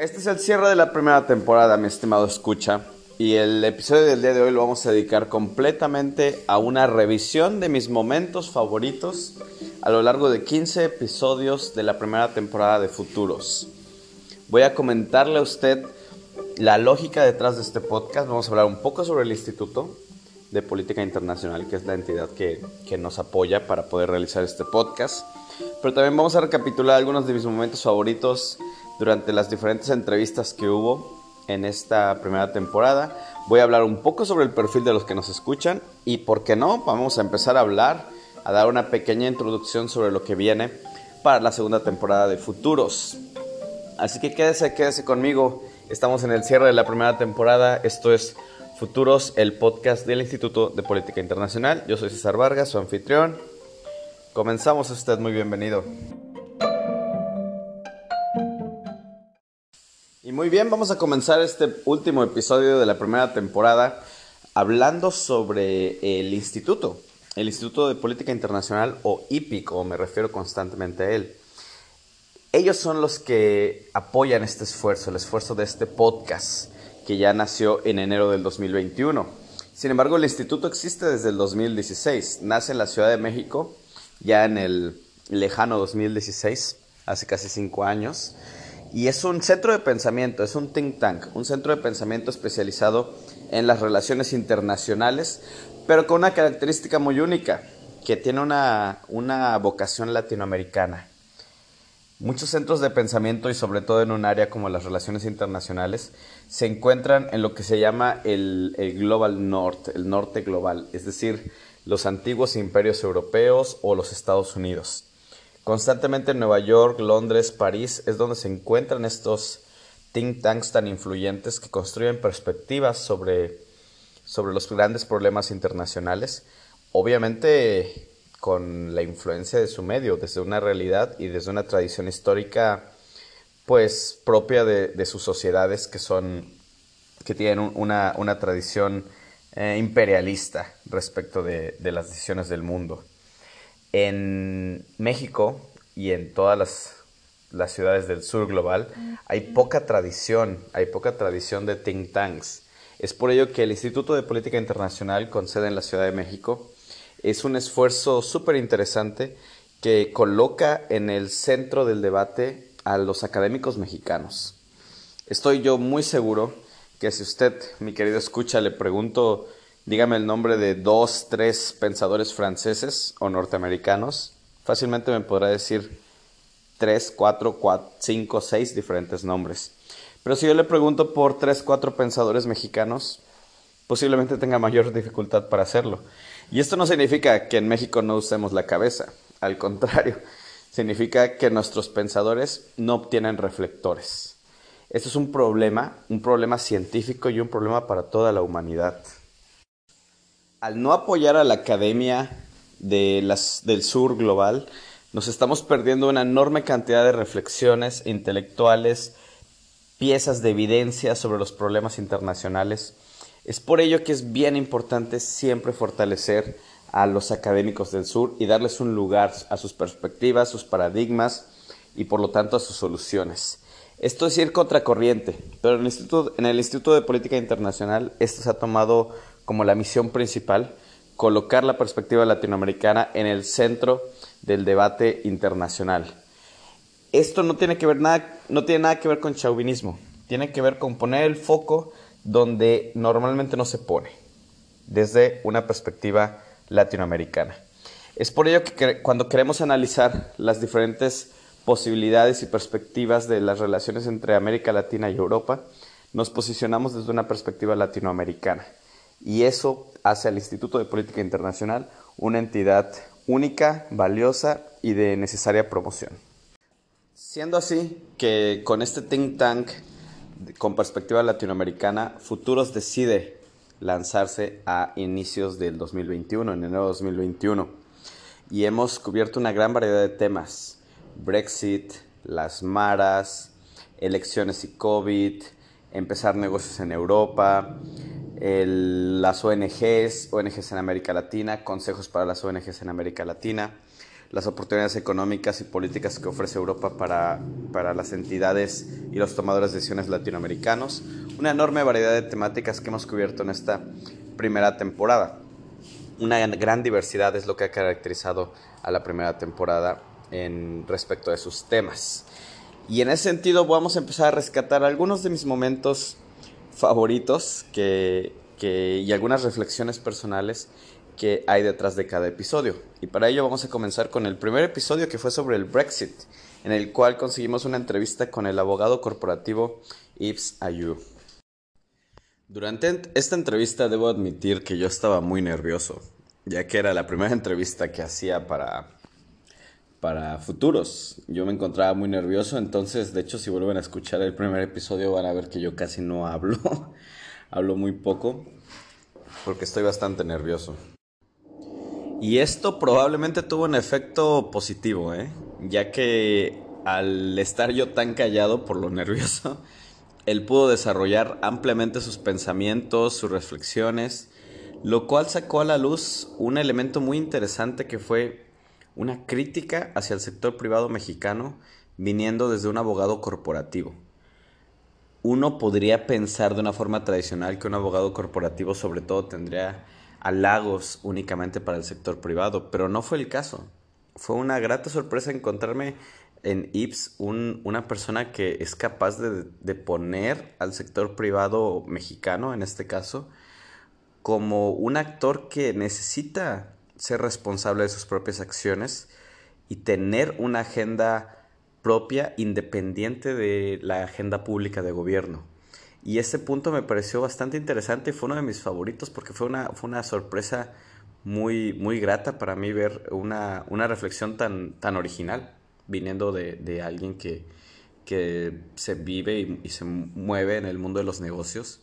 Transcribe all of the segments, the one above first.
Este es el cierre de la primera temporada, mi estimado escucha. Y el episodio del día de hoy lo vamos a dedicar completamente a una revisión de mis momentos favoritos a lo largo de 15 episodios de la primera temporada de Futuros. Voy a comentarle a usted la lógica detrás de este podcast. Vamos a hablar un poco sobre el Instituto de Política Internacional, que es la entidad que, que nos apoya para poder realizar este podcast. Pero también vamos a recapitular algunos de mis momentos favoritos durante las diferentes entrevistas que hubo en esta primera temporada. Voy a hablar un poco sobre el perfil de los que nos escuchan y, ¿por qué no? Vamos a empezar a hablar, a dar una pequeña introducción sobre lo que viene para la segunda temporada de Futuros. Así que quédese, quédese conmigo. Estamos en el cierre de la primera temporada. Esto es Futuros, el podcast del Instituto de Política Internacional. Yo soy César Vargas, su anfitrión. Comenzamos, usted muy bienvenido. Y muy bien, vamos a comenzar este último episodio de la primera temporada hablando sobre el instituto, el Instituto de Política Internacional o IPI, me refiero constantemente a él. Ellos son los que apoyan este esfuerzo, el esfuerzo de este podcast que ya nació en enero del 2021. Sin embargo, el instituto existe desde el 2016. Nace en la Ciudad de México, ya en el lejano 2016, hace casi cinco años. Y es un centro de pensamiento, es un think tank, un centro de pensamiento especializado en las relaciones internacionales, pero con una característica muy única, que tiene una, una vocación latinoamericana. Muchos centros de pensamiento y sobre todo en un área como las relaciones internacionales se encuentran en lo que se llama el, el, Global North, el norte global, es decir, los antiguos imperios europeos o los Estados Unidos. Constantemente en Nueva York, Londres, París es donde se encuentran estos think tanks tan influyentes que construyen perspectivas sobre, sobre los grandes problemas internacionales, obviamente con la influencia de su medio, desde una realidad y desde una tradición histórica pues propia de, sus sociedades que son que tienen una, una tradición eh, imperialista respecto de las decisiones del mundo. En México y en todas las, las, ciudades del sur global hay poca tradición, hay poca tradición de think tanks. Es por ello que el Instituto de Política Internacional, con sede en la Ciudad de México, es un esfuerzo súper interesante que coloca en el centro del debate a los académicos mexicanos. Estoy yo muy seguro que si usted, mi querido escucha, le pregunto dígame el nombre de dos, tres pensadores franceses o norteamericanos, fácilmente me podrá decir tres, cuatro, cuatro, cinco, seis diferentes nombres. Pero si yo le pregunto por tres, cuatro pensadores mexicanos, posiblemente tenga mayor dificultad para hacerlo. Y esto no significa que en México no usemos la cabeza, al contrario, significa que nuestros pensadores no obtienen reflectores. Esto es un problema, un problema científico y un problema para toda la humanidad al no apoyar a la academia de las, del sur global, nos estamos perdiendo una enorme cantidad de reflexiones intelectuales, piezas de evidencia sobre los problemas internacionales. Es por ello que es bien importante siempre fortalecer a los académicos del sur y darles un lugar a sus perspectivas, sus paradigmas y por lo tanto a sus soluciones. Esto es ir contracorriente, pero en el Instituto, en el Instituto de Política Internacional esto se ha tomado como la misión principal colocar la perspectiva latinoamericana en el centro del debate internacional. Esto no tiene que ver nada, no tiene nada que ver con chauvinismo, tiene que ver con poner el foco donde normalmente no se pone, desde una perspectiva latinoamericana. Es por ello que cuando queremos analizar las diferentes posibilidades y perspectivas de las relaciones entre América Latina y Europa, nos posicionamos desde una perspectiva latinoamericana y eso hace al Instituto de Política Internacional una entidad única, valiosa y de necesaria promoción. Siendo así que con este think tank con perspectiva latinoamericana, Futuros decide lanzarse a inicios del 2021, en enero de 2021, y hemos cubierto una gran variedad de temas, Brexit, las maras, elecciones y COVID, empezar negocios en Europa, las ONGs, ONGs en América Latina, consejos para las ONGs en América Latina, las oportunidades económicas y políticas que ofrece Europa para, para las entidades y los tomadores de decisiones latinoamericanos. Una enorme variedad de temáticas que hemos cubierto en esta primera temporada. Una gran diversidad es lo que ha caracterizado a la primera temporada en respecto de sus temas. Y en ese sentido vamos a empezar a rescatar algunos de mis momentos favoritos que, y algunas reflexiones personales que hay detrás de cada episodio. Y para ello vamos a comenzar con el primer episodio que fue sobre el Brexit, en el cual conseguimos una entrevista con el abogado corporativo Yves Ayou. Durante esta entrevista debo admitir que yo estaba muy nervioso, ya que era la primera entrevista que hacía para, para futuros. Yo me encontraba muy nervioso, entonces de hecho si vuelven a escuchar el primer episodio van a ver que yo casi no hablo, hablo muy poco, porque estoy bastante nervioso. Y esto probablemente tuvo un efecto positivo, ¿eh? ya que al estar yo tan callado por lo nervioso, él pudo desarrollar ampliamente sus pensamientos, sus reflexiones, lo cual sacó a la luz un elemento muy interesante que fue una crítica hacia el sector privado mexicano viniendo desde un abogado corporativo. Uno podría pensar de una forma tradicional que un abogado corporativo sobre todo tendría halagos únicamente para el sector privado, pero no fue el caso. Fue una grata sorpresa encontrarme en IPS una persona que es capaz de, de, poner al sector privado mexicano, en este caso, como un actor que necesita ser responsable de sus propias acciones y tener una agenda propia independiente de la agenda pública de gobierno. Y ese punto me pareció bastante interesante y fue uno de mis favoritos porque fue una, fue una sorpresa muy, muy grata para mí ver una, una reflexión tan, tan original viniendo de, de alguien que, que se vive y, y, se mueve en el mundo de los negocios.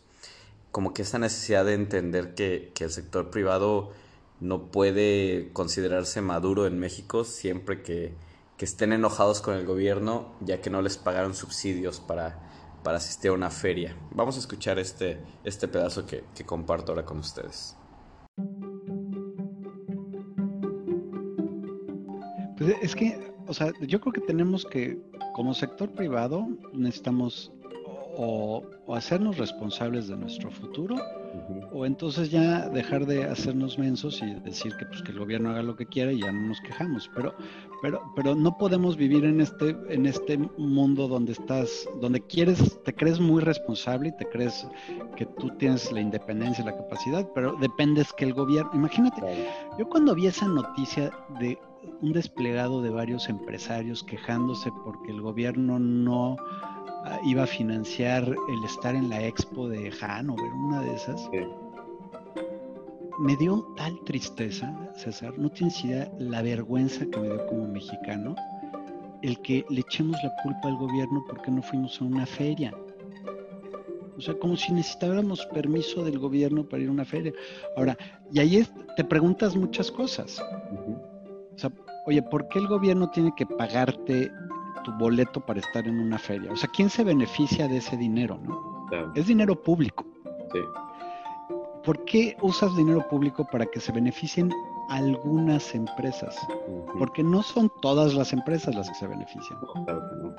Como que esa necesidad de entender que, que el sector privado no puede considerarse maduro en México siempre que, que estén enojados con el gobierno ya que no les pagaron subsidios para para asistir a una feria. Vamos a escuchar este, este pedazo que, que comparto ahora con ustedes. Pues es que, o sea, yo creo que tenemos que, como sector privado, necesitamos o, hacernos responsables de nuestro futuro, o entonces ya dejar de hacernos mensos y decir que, pues, que el gobierno haga lo que quiera y ya no nos quejamos. Pero, pero, pero no podemos vivir en este, en este mundo donde estás, donde quieres, te crees muy responsable y te crees que tú tienes la independencia y la capacidad, pero dependes que el gobierno. Imagínate, yo cuando vi esa noticia de un desplegado de varios empresarios quejándose porque el gobierno no iba a financiar el estar en la expo de Hanover, una de esas. Me dio tal tristeza, César, no tienes idea la vergüenza que me dio como mexicano el que le echemos la culpa al gobierno porque no fuimos a una feria. O sea, como si necesitáramos permiso del gobierno para ir a una feria. Ahora, y ahí te preguntas muchas cosas. O sea, oye, ¿por qué el gobierno tiene que pagarte boleto para estar en una feria. O sea, ¿quién se beneficia de ese dinero? ¿no? Es dinero público. Sí. ¿Por qué usas dinero público para que se beneficien algunas empresas? Porque no son todas las empresas las que se benefician. claro que no.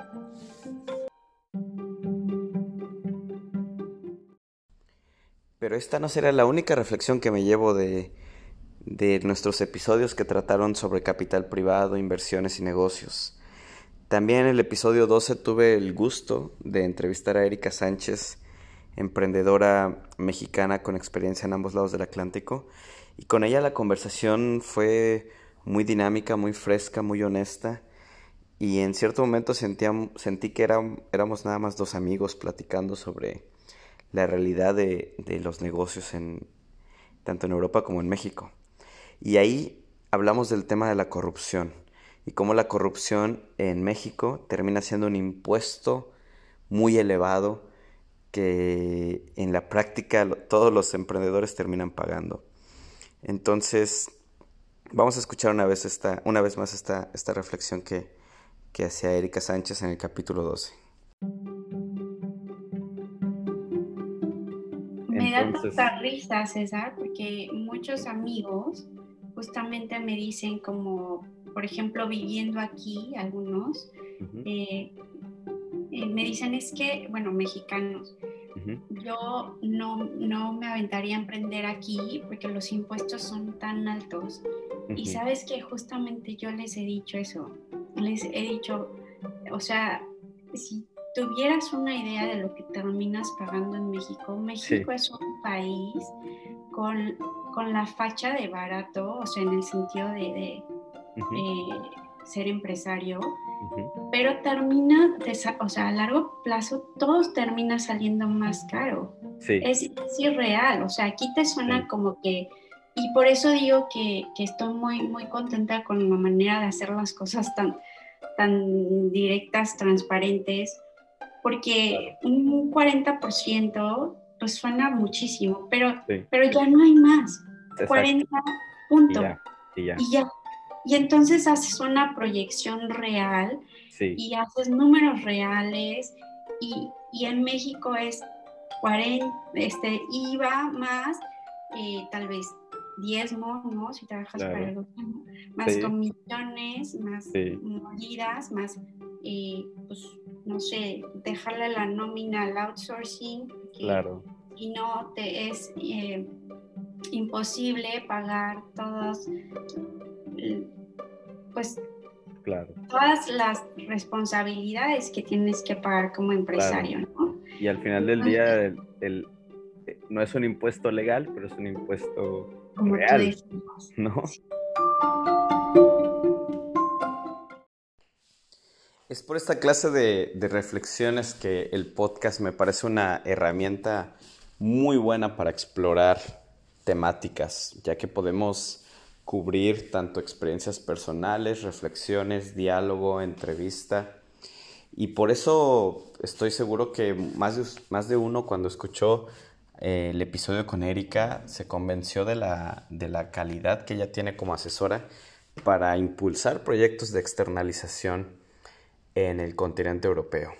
Pero esta no será la única reflexión que me llevo de, de nuestros episodios que trataron sobre capital privado, inversiones y negocios. También en el episodio 12 tuve el gusto de entrevistar a Erika Sánchez, emprendedora mexicana con experiencia en ambos lados del Atlántico. Y con ella la conversación fue muy dinámica, muy fresca, muy honesta. Y en cierto momento sentí que éramos nada más dos amigos platicando sobre la realidad de, de los negocios en, tanto en Europa como en México. Y ahí hablamos del tema de la corrupción y cómo la corrupción en México termina siendo un impuesto muy elevado que en la práctica todos los emprendedores terminan pagando. Entonces, vamos a escuchar una vez, esta, una vez más esta, esta reflexión que, que hacía Erika Sánchez en el capítulo 12. Me da tanta risa, César, porque muchos amigos justamente me dicen como, por ejemplo, viviendo aquí, algunos, eh, eh, me dicen es que, bueno, mexicanos, yo no, no me aventaría a emprender aquí porque los impuestos son tan altos. Y sabes que justamente yo les he dicho eso, les he dicho, o sea, si tuvieras una idea de lo que terminas pagando en México, México es un país con, con, la facha de barato, o sea, en el sentido de, eh, ser empresario, pero termina, o sea, a largo plazo, todo termina saliendo más caro. Es, irreal, o sea, aquí te suena como que, y por eso digo que, que, estoy muy, muy contenta con la manera de hacer las cosas tan, tan directas, transparentes, porque un 40% pues suena muchísimo, pero, pero ya no hay más. 40 puntos. Y ya. Y, ya. y entonces haces una proyección real y haces números reales y, y, en México es 40, este, IVA más eh, tal vez diezmo, ¿no? Si trabajas para el gobierno, más comisiones, más medidas, más, eh, pues, no sé, dejarle la nómina al outsourcing. claro. Y no te es eh, imposible pagar todos, pues, claro. todas las responsabilidades que tienes que pagar como empresario, ¿no? Y al final del día, el, eh, no es un impuesto legal, pero es un impuesto real, ¿no? Es por esta clase de, reflexiones que el podcast me parece una herramienta muy buena para explorar temáticas, ya que podemos cubrir tanto experiencias personales, reflexiones, diálogo, entrevista. Y por eso estoy seguro que más de, más de uno cuando escuchó eh, el episodio con Erika se convenció de la, de la calidad que ella tiene como asesora para impulsar proyectos de externalización en el continente europeo.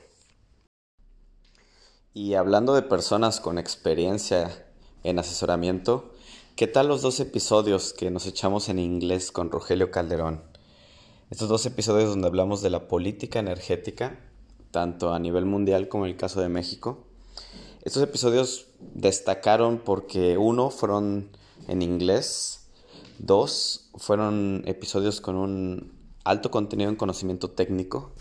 Y hablando de personas con experiencia en asesoramiento, ¿qué tal los dos episodios que nos echamos en inglés con Rogelio Calderón? Estos dos episodios donde hablamos de la política energética, tanto a nivel mundial como en el caso de México, estos episodios destacaron porque uno fueron en inglés, dos fueron episodios con un alto contenido en conocimiento técnico.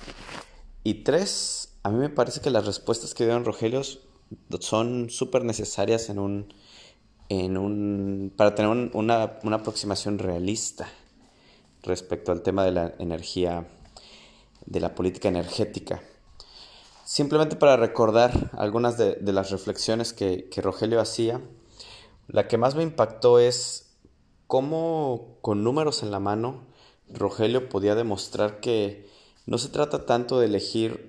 Y tres, a mí me parece que las respuestas que dieron Rogelio son súper necesarias en un, para tener una, aproximación realista respecto al tema de la energía, de la política energética. Simplemente para recordar algunas de, las reflexiones que, Rogelio hacía, la que más me impactó es cómo con números en la mano Rogelio podía demostrar que no se trata tanto de elegir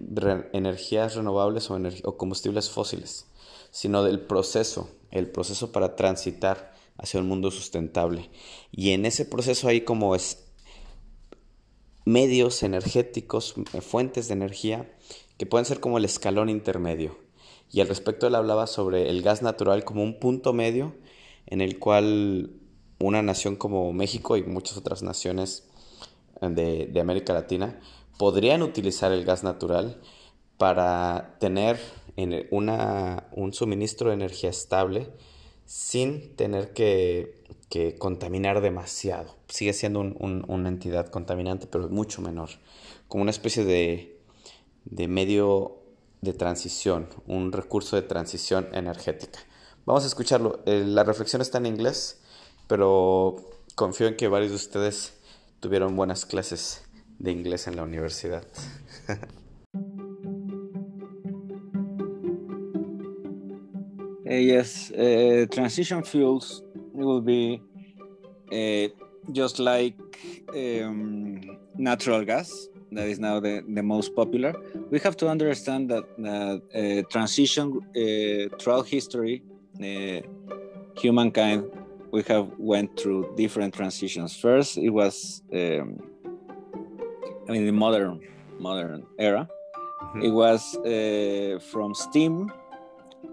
energías renovables o, combustibles fósiles, sino del proceso, el proceso para transitar hacia un mundo sustentable. Y en ese proceso hay como es medios energéticos, fuentes de energía que pueden ser como el escalón intermedio. Y al respecto él hablaba sobre el gas natural como un punto medio en el cual una nación como México y muchas otras naciones de, América Latina podrían utilizar el gas natural para tener una, un suministro de energía estable sin tener que, contaminar demasiado. Sigue siendo una entidad contaminante, pero mucho menor. Como una especie de de medio de transición, un recurso de transición energética. Vamos a escucharlo. Eh, la reflexión está en inglés, pero confío en que varios de ustedes tuvieron buenas clases de inglés en la universidad. yes, uh, transition fuels will be uh, just like um, natural gas. that is now the, the most popular. We have to understand that uh, transition uh, throughout history, uh, humankind, we have went through different transitions. First, it was, um, I mean, the modern modern era. Mm-hmm. It was uh, from steam,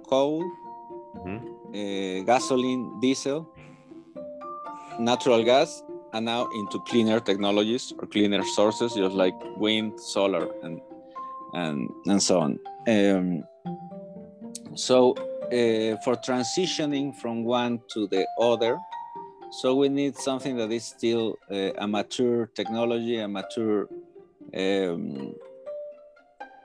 coal, mm-hmm. Uh, gasoline, diesel, natural gas, and now into cleaner technologies or cleaner sources, just like wind, solar, and and and so on. Um, so uh, for transitioning from one to the other, so we need something that is still uh, a mature technology, a mature um,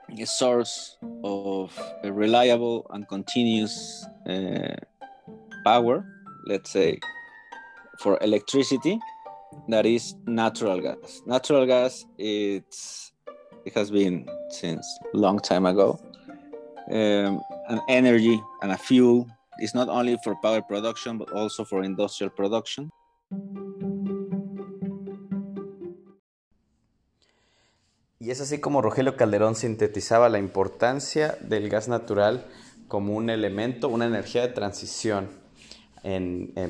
a source of a reliable and continuous uh, power, let's say, for electricity, that is natural gas. Natural gas, it's it has been since long time ago um, an energy and a fuel. It's not only for power production but also for industrial production. Y es así como Rogelio Calderón sintetizaba la importancia del gas natural como un elemento, una energía de transición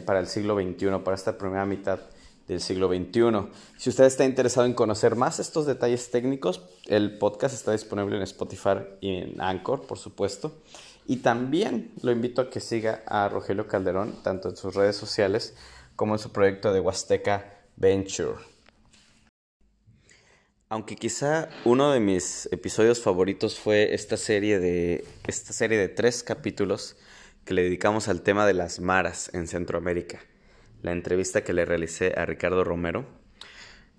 para el siglo XXI, para esta primera mitad del siglo XXI. Si usted está interesado en conocer más estos detalles técnicos, el podcast está disponible en Spotify y en Anchor, por supuesto. Y también lo invito a que siga a Rogelio Calderón, tanto en sus redes sociales como en su proyecto de Huasteca Venture. Aunque quizá uno de mis episodios favoritos fue esta serie de, esta serie de tres capítulos que le dedicamos al tema de las maras en Centroamérica. La entrevista que le realicé a Ricardo Romero.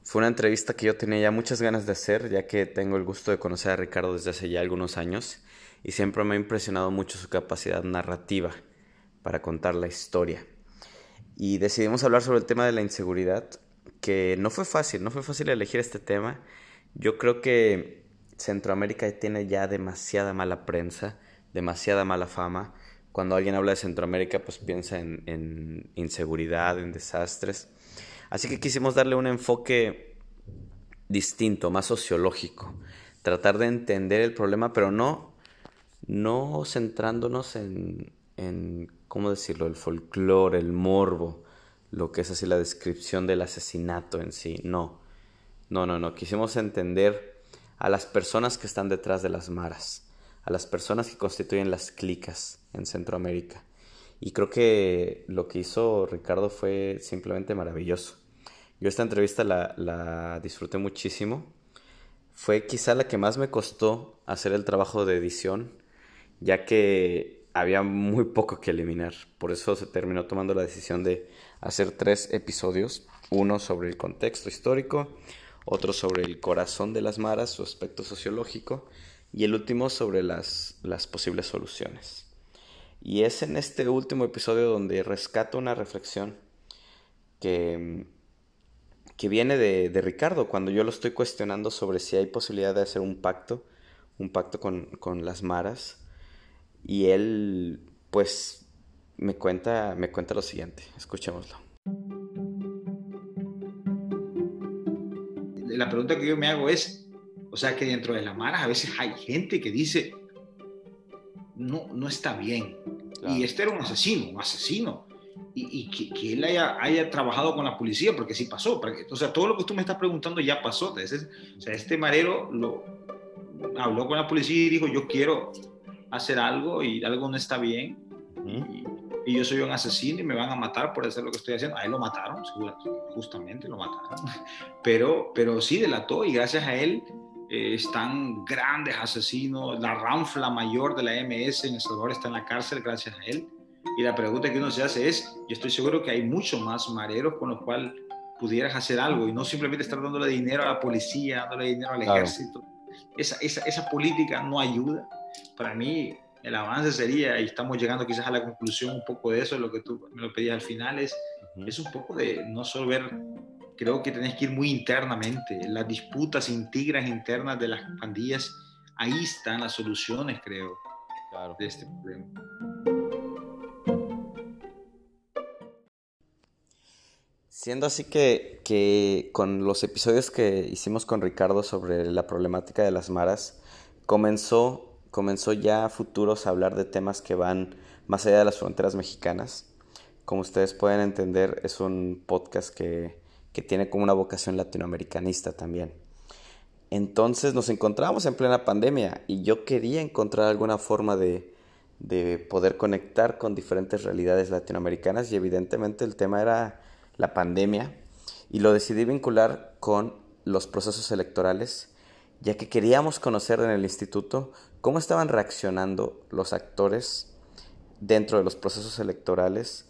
Fue una entrevista que yo tenía ya muchas ganas de hacer, ya que tengo el gusto de conocer a Ricardo desde hace ya algunos años y siempre me ha impresionado mucho su capacidad narrativa para contar la historia. Y decidimos hablar sobre el tema de la inseguridad, que no fue fácil, no fue fácil elegir este tema yo creo que Centroamérica tiene ya demasiada mala prensa, demasiada mala fama. Cuando alguien habla de Centroamérica, pues piensa en, inseguridad, en desastres. Así que quisimos darle un enfoque distinto, más sociológico. Tratar de entender el problema, pero no, no centrándonos en, en, ¿cómo decirlo?, el folclore, el morbo, lo que es así la descripción del asesinato en sí. No no, no, no. Quisimos entender a las personas que están detrás de las maras, a las personas que constituyen las clicas en Centroamérica. Y creo que lo que hizo Ricardo fue simplemente maravilloso. Yo esta entrevista la, la disfruté muchísimo. Fue quizá la que más me costó hacer el trabajo de edición, ya que había muy poco que eliminar. Por eso se terminó tomando la decisión de hacer tres episodios. Uno sobre el contexto histórico, otro sobre el corazón de las maras, su aspecto sociológico, y el último sobre las, las posibles soluciones. Y es en este último episodio donde rescato una reflexión que, que viene de, de, Ricardo, cuando yo lo estoy cuestionando sobre si hay posibilidad de hacer un pacto, un pacto con, con las maras, y él pues me cuenta, me cuenta lo siguiente, escuchémoslo. La pregunta que yo me hago es, o sea, que dentro de la Mara a veces hay gente que dice, no, no está bien. Y este era un asesino, un asesino. Y, que, él haya, haya, trabajado con la policía, porque sí pasó. o sea, todo lo que tú me estás preguntando ya pasó. o sea, este marero lo, habló con la policía y dijo, yo quiero hacer algo y algo no está bien. y, y yo soy un asesino y me van a matar por hacer lo que estoy haciendo. A él lo mataron, justamente lo mataron. Pero, pero sí delató y gracias a él eh, están grandes asesinos. La ranfla mayor de la MS en El Salvador está en la cárcel gracias a él. Y la pregunta que uno se hace es, yo estoy seguro que hay mucho más mareros con los cuales pudieras hacer algo y no simplemente estar dándole dinero a la policía, dándole dinero al ejército. Esa, esa, esa política no ayuda. Para mí, el avance sería, y estamos llegando quizás a la conclusión un poco de eso, lo que tú me lo pedías al final, es, es un poco de no solo ver, creo que tenés que ir muy internamente, las disputas integras internas de las pandillas, ahí están las soluciones, creo, de este problema. Siendo así que, que con los episodios que hicimos con Ricardo sobre la problemática de las maras, comenzó comenzó ya a futuros a hablar de temas que van más allá de las fronteras mexicanas. Como ustedes pueden entender, es un podcast que, tiene como una vocación latinoamericanista también. Entonces nos encontramos en plena pandemia y yo quería encontrar alguna forma de, de poder conectar con diferentes realidades latinoamericanas y evidentemente el tema era la pandemia y lo decidí vincular con los procesos electorales, ya que queríamos conocer en el instituto cómo estaban reaccionando los actores dentro de los procesos electorales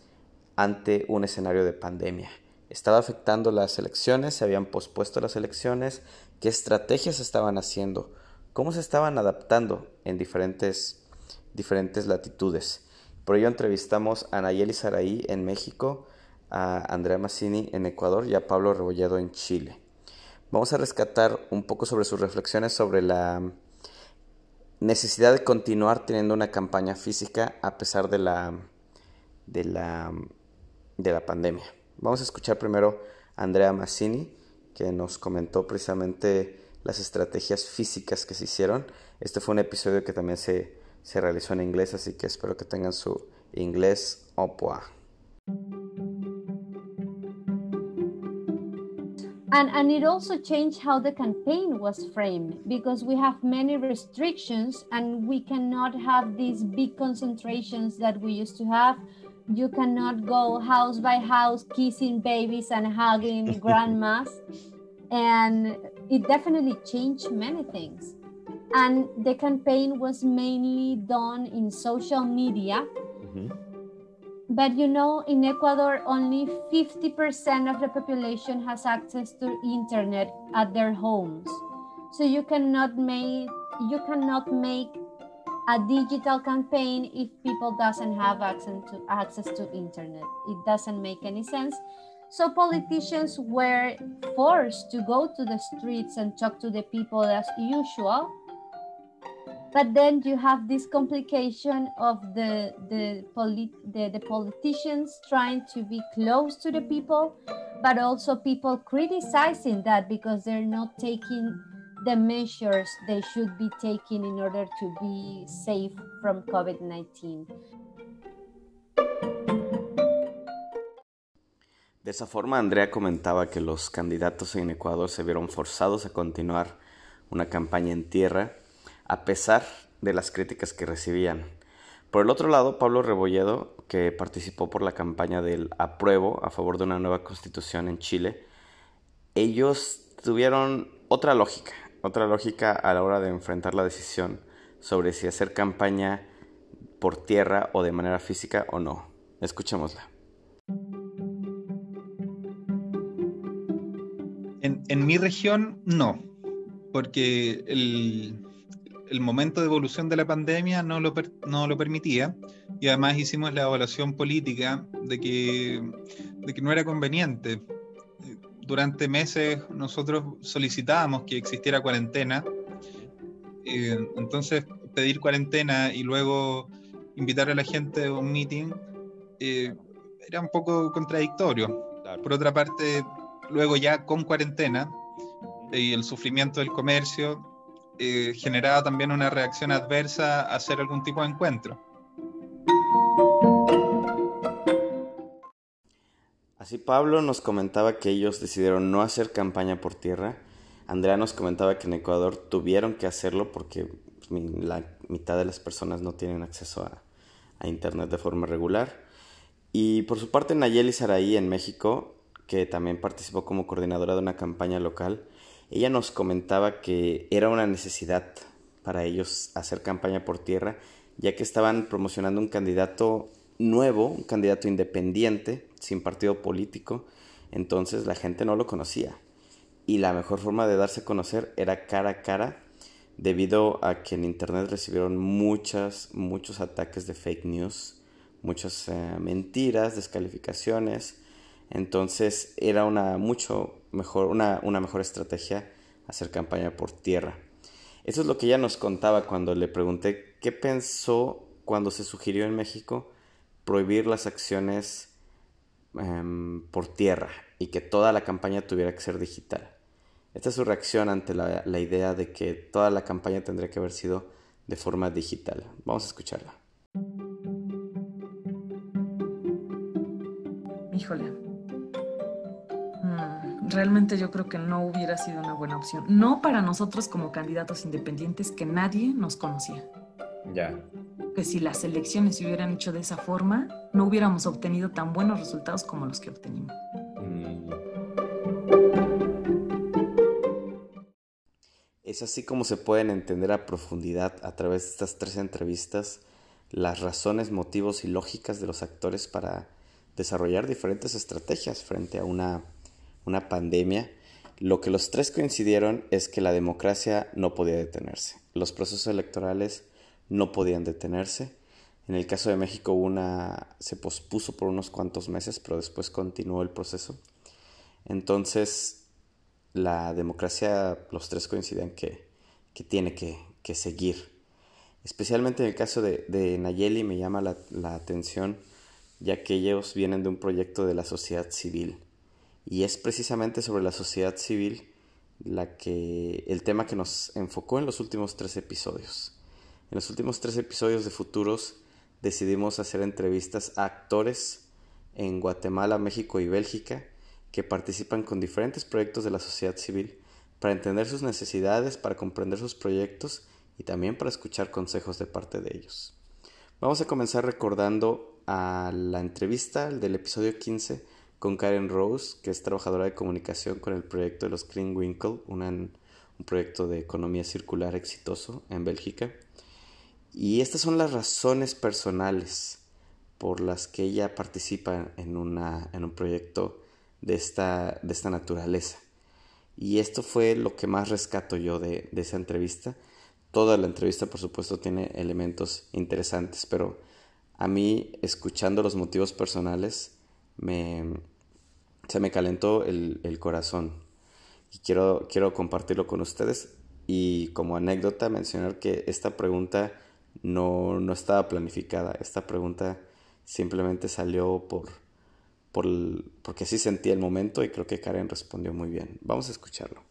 ante un escenario de pandemia. ¿Estaba afectando las elecciones? ¿Se habían pospuesto las elecciones? ¿Qué estrategias estaban haciendo? ¿Cómo se estaban adaptando en diferentes, diferentes latitudes? Por ello entrevistamos a Nayeli Saraí en México, a Andrea Massini en Ecuador y a Pablo Rebolledo en Chile. Vamos a rescatar un poco sobre sus reflexiones sobre la necesidad de continuar teniendo una campaña física a pesar de la, de la, de la pandemia. Vamos a escuchar primero a Andrea Massini, que nos comentó precisamente las estrategias físicas que se hicieron. Este fue un episodio que también se, se realizó en inglés, así que espero que tengan su inglés au And, and it also changed how the campaign was framed because we have many restrictions and we cannot have these big concentrations that we used to have. You cannot go house by house kissing babies and hugging grandmas. And it definitely changed many things. And the campaign was mainly done in social media. Mm-hmm but you know, in Ecuador, only 50% of the population has access to internet at their homes. So you cannot make you cannot make a digital campaign if people doesn't have access to access to internet. It doesn't make any sense. So politicians were forced to go to the streets and talk to the people as usual but then you have this complication of the the, polit- the the politicians trying to be close to the people but also people criticizing that because they're not taking the measures they should be taking in order to be safe from COVID-19. De esa forma, Andrea comentaba que los candidatos en Ecuador se vieron forzados a continuar una campaña en tierra a pesar de las críticas que recibían. Por el otro lado, Pablo Rebolledo, que participó por la campaña del apruebo a favor de una nueva constitución en Chile, ellos tuvieron otra lógica, otra lógica a la hora de enfrentar la decisión sobre si hacer campaña por tierra o de manera física o no. Escuchémosla. En, en mi región, no, porque el, el momento de evolución de la pandemia no lo, no lo permitía y además hicimos la evaluación política de que, de que no era conveniente. Durante meses nosotros solicitábamos que existiera cuarentena, eh, entonces pedir cuarentena y luego invitar a la gente a un meeting eh, era un poco contradictorio. Por otra parte, luego ya con cuarentena y el sufrimiento del comercio, eh, generaba también una reacción adversa a hacer algún tipo de encuentro. Así Pablo nos comentaba que ellos decidieron no hacer campaña por tierra. Andrea nos comentaba que en Ecuador tuvieron que hacerlo porque la mitad de las personas no tienen acceso a, a Internet de forma regular. Y por su parte Nayeli Saraí en México, que también participó como coordinadora de una campaña local, ella nos comentaba que era una necesidad para ellos hacer campaña por tierra, ya que estaban promocionando un candidato nuevo, un candidato independiente, sin partido político, entonces la gente no lo conocía. Y la mejor forma de darse a conocer era cara a cara, debido a que en Internet recibieron muchas, muchos ataques de fake news, muchas eh, mentiras, descalificaciones. Entonces era una mucho mejor, una, una mejor estrategia hacer campaña por tierra. Eso es lo que ella nos contaba cuando le pregunté qué pensó cuando se sugirió en México prohibir las acciones em, por tierra y que toda la campaña tuviera que ser digital. Esta es su reacción ante la, la idea de que toda la campaña tendría que haber sido de forma digital. Vamos a escucharla. Híjole, realmente yo creo que no hubiera sido una buena opción. No para nosotros como candidatos independientes que nadie nos conocía. Ya. Que si las elecciones se hubieran hecho de esa forma, no hubiéramos obtenido tan buenos resultados como los que obtenimos. Mm. Es así como se pueden entender a profundidad a través de estas tres entrevistas las razones, motivos y lógicas de los actores para desarrollar diferentes estrategias frente a una una pandemia. Lo que los tres coincidieron es que la democracia no podía detenerse. Los procesos electorales no podían detenerse. En el caso de México una se pospuso por unos cuantos meses, pero después continuó el proceso. Entonces, la democracia, los tres coinciden que, tiene que, seguir. Especialmente en el caso de, Nayeli me llama la, la, atención, ya que ellos vienen de un proyecto de la sociedad civil. Y es precisamente sobre la sociedad civil la que, el tema que nos enfocó en los últimos tres episodios. En los últimos tres episodios de Futuros decidimos hacer entrevistas a actores en Guatemala, México y Bélgica que participan con diferentes proyectos de la sociedad civil para entender sus necesidades, para comprender sus proyectos y también para escuchar consejos de parte de ellos. Vamos a comenzar recordando a la entrevista del episodio 15 con Karen Rose, que es trabajadora de comunicación con el proyecto de los Green Winkle, un proyecto de economía circular exitoso en Bélgica. Y estas son las razones personales por las que ella participa en, una, en un proyecto de esta, de esta naturaleza. Y esto fue lo que más rescato yo de, esa entrevista. Toda la entrevista, por supuesto, tiene elementos interesantes, pero a mí, escuchando los motivos personales, me, se me calentó el, corazón. Y quiero, quiero compartirlo con ustedes. Y como anécdota, mencionar que esta pregunta no, no estaba planificada. Esta pregunta simplemente salió por, porque así sentía el momento y creo que Karen respondió muy bien. Vamos a escucharlo.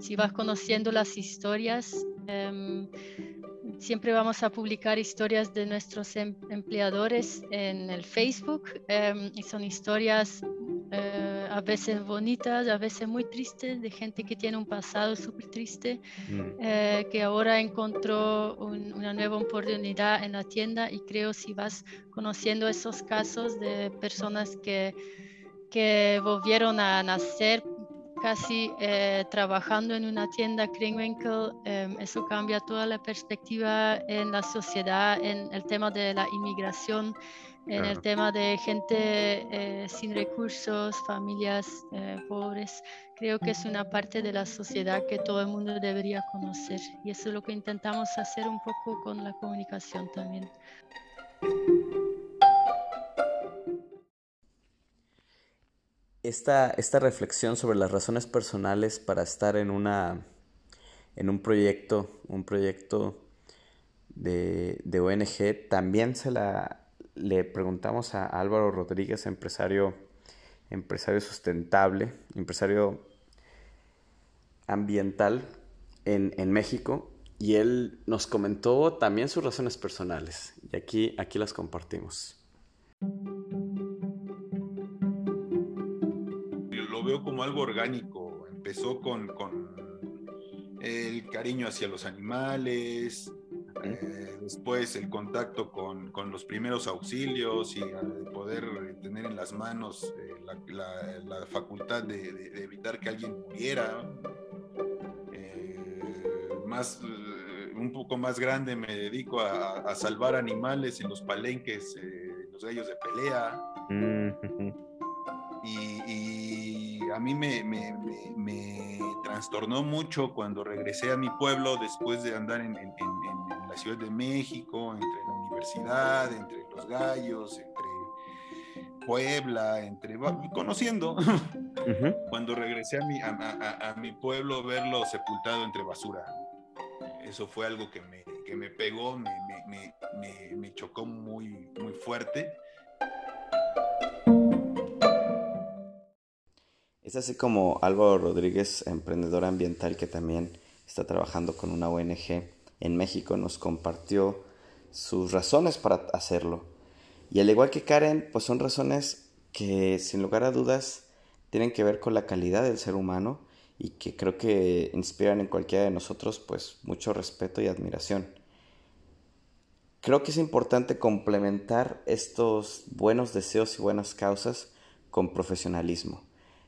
Si vas conociendo las historias, em, siempre vamos a publicar historias de nuestros em, empleadores en el Facebook em, y son historias eh, a veces bonitas, a veces muy tristes, de gente que tiene un pasado súper triste, mm. eh, que ahora encontró una nueva oportunidad en la tienda y creo si vas conociendo esos casos de personas que, que volvieron a nacer casi eh, trabajando en una tienda Kringwinkel, eso cambia toda la perspectiva en la sociedad, en el tema de la inmigración en el tema de gente eh, sin recursos, familias eh, pobres. Creo que es una parte de la sociedad que todo el mundo debería conocer y eso es lo que intentamos hacer un poco con la comunicación también. Esta, esta reflexión sobre las razones personales para estar en, una, en un proyecto, un proyecto de, de ONG, también se la, le preguntamos a Álvaro Rodríguez, empresario, empresario sustentable, empresario ambiental en, en, México, y él nos comentó también sus razones personales, y aquí, aquí las compartimos. Veo como algo orgánico, empezó con, con el cariño hacia los animales, eh, después el contacto con, con, los primeros auxilios y poder tener en las manos eh, la, la, facultad de, evitar que alguien muriera. Eh, más, un poco más grande me dedico a, salvar animales en los palenques, los gallos de pelea. Mm, y, a mí me, me, me, trastornó mucho cuando regresé a mi pueblo después de andar en, en Ciudad de México, entre la universidad, entre los gallos, entre Puebla, entre conociendo. Cuando regresé a mi, a, mi pueblo, verlo sepultado entre basura. Eso fue algo que me, que me pegó, me, me, me chocó muy, muy fuerte. Es así como Álvaro Rodríguez, emprendedor ambiental que también está trabajando con una ONG en México nos compartió sus razones para hacerlo. Y al igual que Karen, pues son razones que sin lugar a dudas tienen que ver con la calidad del ser humano y que creo que inspiran en cualquiera de nosotros pues mucho respeto y admiración. Creo que es importante complementar estos buenos deseos y buenas causas con profesionalismo.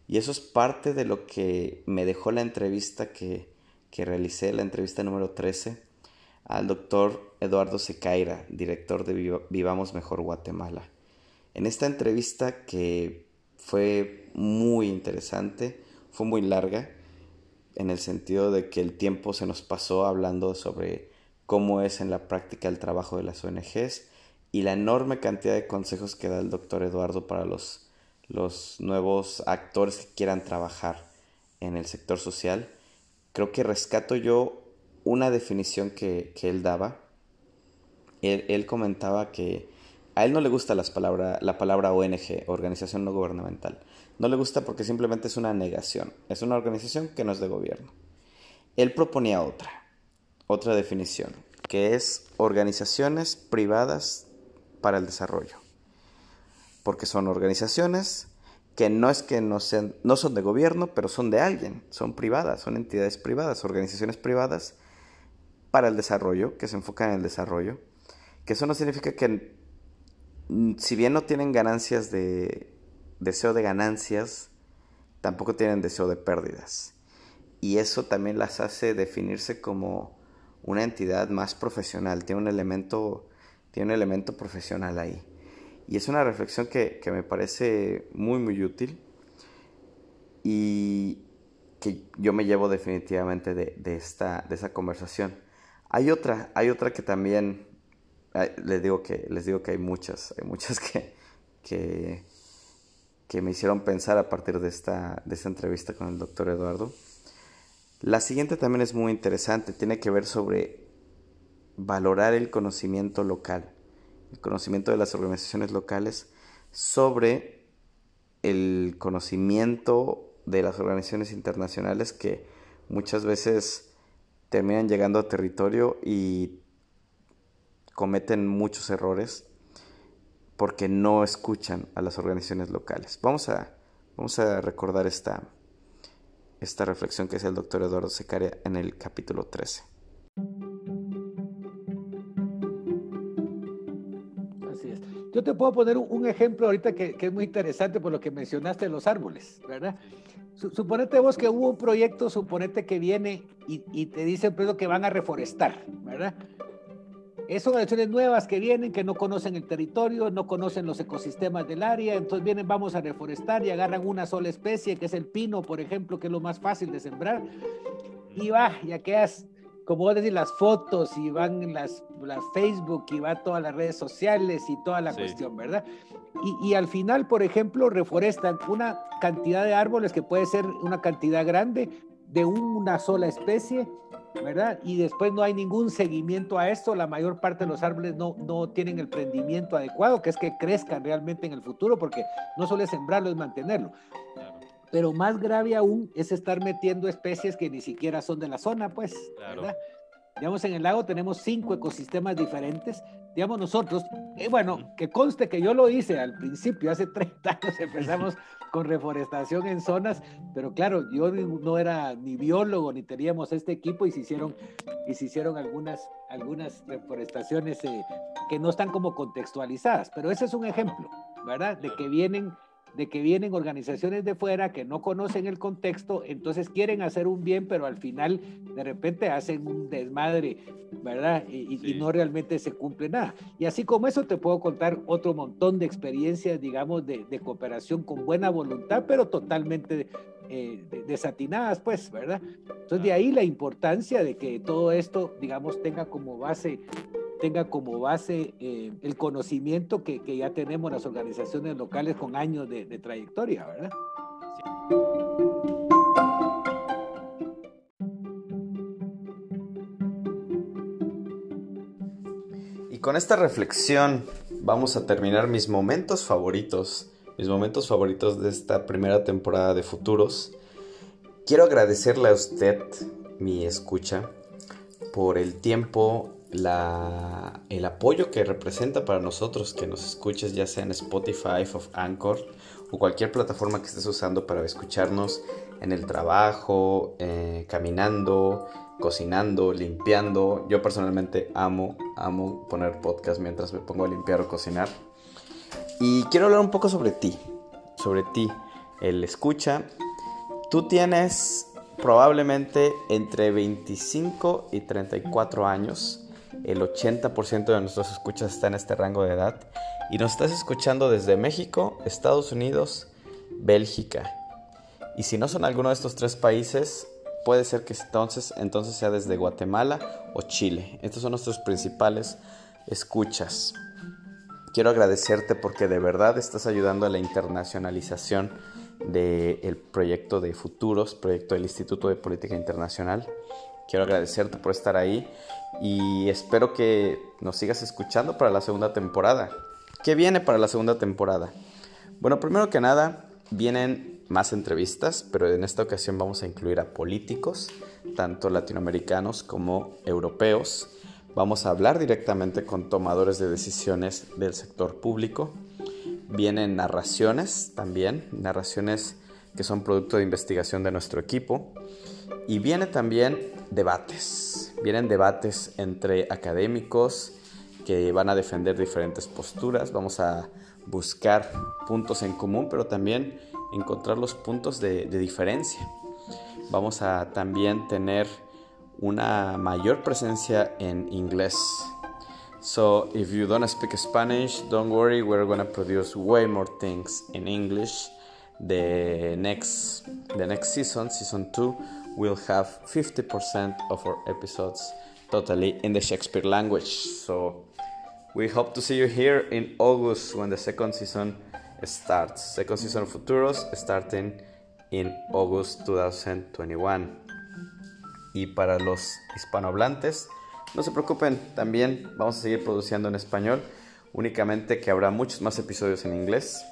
Y eso es parte de lo que me dejó la entrevista que, que realicé, la entrevista número 13, al doctor Eduardo Secaira, director de Vivamos Mejor Guatemala. En esta entrevista que fue muy interesante, fue muy larga, en el sentido de que el tiempo se nos pasó hablando sobre cómo es en la práctica el trabajo de las ONGs y la enorme cantidad de consejos que da el doctor Eduardo para los, los nuevos actores que quieran trabajar en el sector social. Creo que rescato yo una definición que, él daba. Él, comentaba que a él no le gusta las palabra, la palabra ONG, organización no gubernamental. No le gusta porque simplemente es una negación. Es una organización que no es de gobierno. Él proponía otra, otra definición, que es organizaciones privadas para el desarrollo. Porque son organizaciones que no es que no, sean, no son de gobierno, pero son de alguien, son privadas, son entidades privadas, organizaciones privadas para el desarrollo, que se enfocan en el desarrollo, que eso no significa que mm, si bien no tienen ganancias de deseo de ganancias, tampoco tienen deseo de pérdidas. Y eso también las hace definirse como una entidad más profesional, tiene un elemento, tiene un elemento profesional ahí. Y es una reflexión que, me parece muy, muy útil y que yo me llevo definitivamente de, esta, de esa conversación. Hay otra, hay otra que también, les digo que, les digo que hay muchas, hay muchas que, que, que me hicieron pensar a partir de esta, de esta entrevista con el doctor Eduardo. La siguiente también es muy interesante, tiene que ver sobre valorar el conocimiento local, el conocimiento de las organizaciones locales sobre el conocimiento de las organizaciones internacionales que muchas veces terminan llegando a territorio y cometen muchos errores porque no escuchan a las organizaciones locales. Vamos a, vamos a recordar esta, esta reflexión que hace el doctor Eduardo Secaria en el capítulo 13. Así. Yo te puedo poner un, ejemplo ahorita que, es muy interesante por lo que mencionaste de los árboles, ¿verdad? Suponete vos que hubo un proyecto, suponete que viene y, y te dicen pues, que van a reforestar, ¿verdad? son organizaciones nuevas que vienen, que no conocen el territorio, no conocen los ecosistemas del área, entonces vienen, vamos a reforestar y agarran una sola especie, que es el pino, por ejemplo, que es lo más fácil de sembrar, y va, ya quedas, como vos decís, las fotos, y van las, las Facebook, y va todas las redes sociales y toda la cuestión, ¿verdad? Y, y, al final, por ejemplo, reforestan una cantidad de árboles que puede ser una cantidad grande de una sola especie, ¿verdad? Y después no hay ningún seguimiento a esto, la mayor parte de los árboles no, no tienen el prendimiento adecuado, que es que crezcan realmente en el futuro, porque no solo es sembrarlo, es mantenerlo. Pero más grave aún es estar metiendo especies que ni siquiera son de la zona, pues, ¿verdad? Digamos, en el lago tenemos cinco ecosistemas diferentes. Digamos, nosotros, eh, bueno, que conste que yo lo hice al principio, hace 30 años empezamos con reforestación en zonas, pero claro, yo no era ni biólogo ni teníamos este equipo y se hicieron, y se hicieron algunas, algunas reforestaciones eh, que no están como contextualizadas, pero ese es un ejemplo, ¿verdad? De que vienen de que vienen organizaciones de fuera que no conocen el contexto, entonces quieren hacer un bien, pero al final de repente hacen un desmadre, ¿verdad? Y, no realmente se cumple nada. Y así como eso te puedo contar otro montón de experiencias, digamos, de, cooperación con buena voluntad, pero totalmente eh, desatinadas, pues, ¿verdad? Entonces de ahí la importancia de que todo esto, digamos, tenga como base tenga como base eh, el conocimiento que, ya tenemos las organizaciones locales con años de, trayectoria, ¿verdad? Y con esta reflexión vamos a terminar mis momentos favoritos, mis momentos favoritos de esta primera temporada de Futuros. Quiero agradecerle a usted, mi escucha, por el tiempo la, el apoyo que representa para nosotros que nos escuches, ya sea en Spotify o Anchor o cualquier plataforma que estés usando para escucharnos en el trabajo, eh, caminando, cocinando, limpiando. Yo personalmente amo, amo poner podcast mientras me pongo a limpiar o cocinar. Y quiero hablar un poco sobre ti, sobre ti. el escucha. Tú tienes probablemente entre 25 y 34 años. El 80% de nuestros escuchas está en este rango de edad. Y nos estás escuchando desde México, Estados Unidos, Bélgica. Y si no son alguno de estos tres países, puede ser que entonces, entonces sea desde Guatemala o Chile. Estos son nuestros principales escuchas. Quiero agradecerte porque de verdad estás ayudando a la internacionalización del proyecto de futuros, proyecto del Instituto de Política Internacional. Quiero agradecerte por estar ahí y espero que nos sigas escuchando para la segunda temporada. ¿Qué viene para la segunda temporada? Bueno, primero que nada, vienen más entrevistas, pero en esta ocasión vamos a incluir a políticos, tanto latinoamericanos como europeos. Vamos a hablar directamente con tomadores de decisiones del sector público Vienen narraciones también, narraciones que son producto de investigación de nuestro equipo. Y viene también debates. Vienen debates entre académicos que van a defender diferentes posturas. Vamos a buscar puntos en común, pero también encontrar los puntos de, diferencia. Vamos a también tener una mayor presencia en inglés. So if you don't speak Spanish, don't worry, we're gonna produce way more things in English. The next the next season, season 2, we'll have 50% of our episodes totally in the Shakespeare language. So we hope to see you here in August when the second season starts. Second season of Futuros starting in August 2021. Y para los hispanohablantes, no se preocupen, también vamos a seguir produciendo en español, únicamente que habrá muchos más episodios en inglés.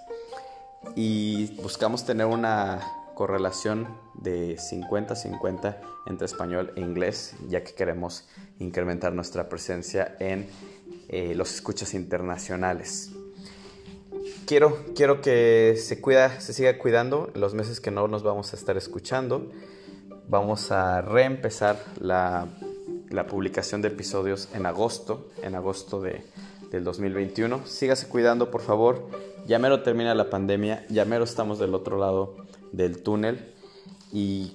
Y buscamos tener una correlación de 50-50 entre español e inglés, ya que queremos incrementar nuestra presencia en eh, los escuchas internacionales. Quiero, quiero que se, cuida, se siga cuidando los meses que no nos vamos a estar escuchando. Vamos a reempezar la publicación de episodios en agosto, en agosto de, del 2021. Sígase cuidando, por favor. Ya mero termina la pandemia, ya mero estamos del otro lado del túnel y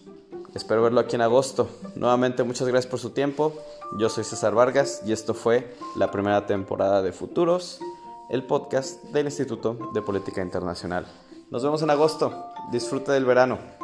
espero verlo aquí en agosto. Nuevamente, muchas gracias por su tiempo. Yo soy César Vargas y esto fue la primera temporada de Futuros, el podcast del Instituto de Política Internacional. Nos vemos en agosto. Disfruta del verano.